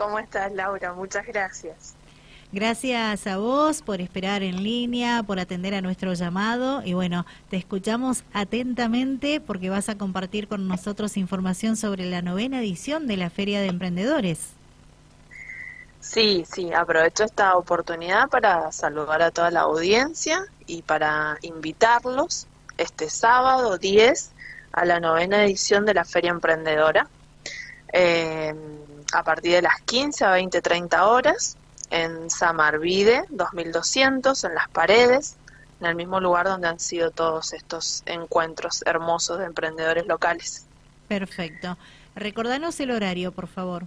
¿Cómo estás, Laura? Muchas gracias. Gracias a vos por esperar en línea, por atender a nuestro llamado y bueno, te escuchamos atentamente porque vas a compartir con nosotros información sobre la novena edición de la Feria de Emprendedores. Sí, sí, aprovecho esta oportunidad para saludar a toda la audiencia y para invitarlos este sábado 10 a la novena edición de la Feria Emprendedora. Eh, a partir de las 15 a 20, 30 horas en Samarvide 2200 en las paredes, en el mismo lugar donde han sido todos estos encuentros hermosos de emprendedores locales. Perfecto. Recordanos el horario, por favor.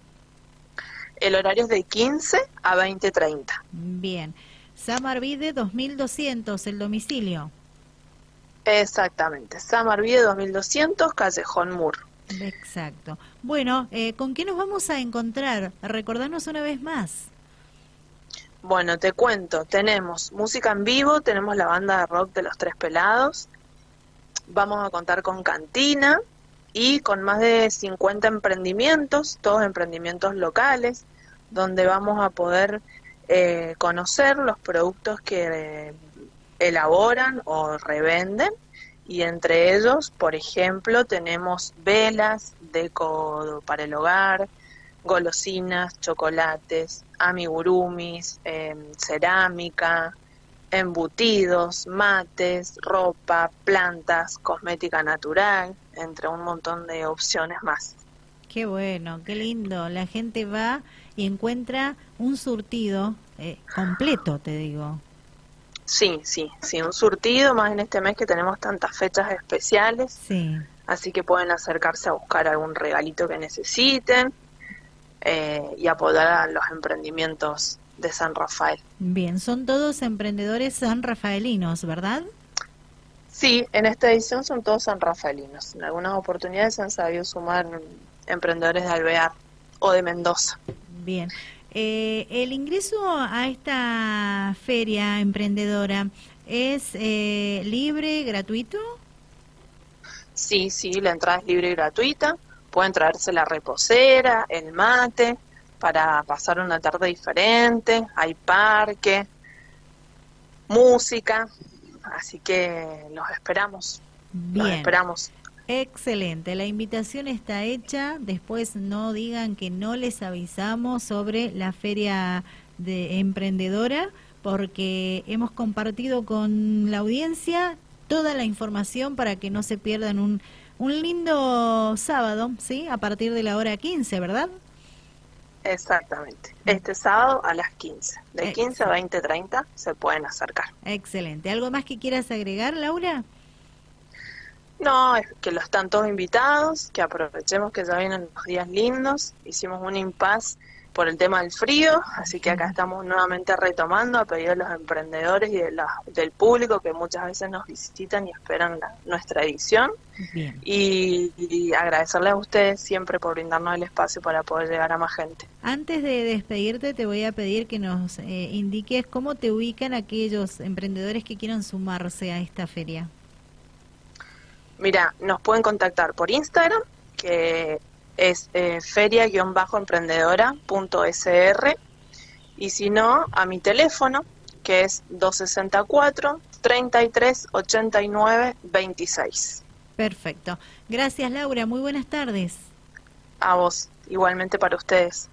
El horario es de 15 a 20.30. Bien. Samarvide 2200, el domicilio. Exactamente. Samarvide 2200, Callejón Mur. Exacto. Bueno, eh, ¿con qué nos vamos a encontrar? Recordanos una vez más. Bueno, te cuento, tenemos música en vivo, tenemos la banda de rock de los Tres Pelados, vamos a contar con cantina y con más de 50 emprendimientos, todos emprendimientos locales, donde vamos a poder eh, conocer los productos que eh, elaboran o revenden y entre ellos, por ejemplo, tenemos velas, deco para el hogar, golosinas, chocolates, amigurumis, em, cerámica, embutidos, mates, ropa, plantas, cosmética natural, entre un montón de opciones más. Qué bueno, qué lindo. La gente va y encuentra un surtido eh, completo, te digo. Sí, sí, sí, un surtido, más en este mes que tenemos tantas fechas especiales. Sí. Así que pueden acercarse a buscar algún regalito que necesiten eh, y apoyar a los emprendimientos de San Rafael. Bien, son todos emprendedores sanrafaelinos, ¿verdad? Sí, en esta edición son todos sanrafaelinos. En algunas oportunidades han sabido sumar emprendedores de Alvear o de Mendoza. Bien. Eh, el ingreso a esta feria emprendedora es eh, libre, gratuito. Sí, sí, la entrada es libre y gratuita pueden traerse la reposera, el mate, para pasar una tarde diferente, hay parque, música, así que los esperamos. Bien. Los esperamos. Excelente, la invitación está hecha, después no digan que no les avisamos sobre la feria de emprendedora porque hemos compartido con la audiencia toda la información para que no se pierdan un un lindo sábado, ¿sí? A partir de la hora 15, ¿verdad? Exactamente. Este sábado a las 15. De 15 a 20, 30 se pueden acercar. Excelente. ¿Algo más que quieras agregar, Laura? No, es que los están todos invitados, que aprovechemos que ya vienen los días lindos. Hicimos un impas por el tema del frío, así que acá estamos nuevamente retomando a pedido de los emprendedores y de del público que muchas veces nos visitan y esperan nuestra edición. Y, agradecerles a ustedes siempre por brindarnos el espacio para poder llegar a más gente. Antes de despedirte, te voy a pedir que nos eh, indiques cómo te ubican aquellos emprendedores que quieran sumarse a esta feria. Mira, nos pueden contactar por Instagram, que es eh, feria-emprendedora.sr y si no, a mi teléfono, que es 264 33 89 26. Perfecto. Gracias, Laura. Muy buenas tardes. A vos, igualmente para ustedes.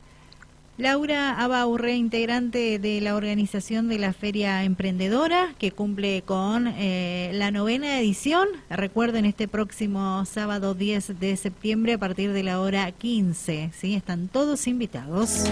Laura Abaurre, integrante de la organización de la Feria Emprendedora, que cumple con eh, la novena edición. Recuerden, este próximo sábado 10 de septiembre a partir de la hora 15. ¿sí? Están todos invitados.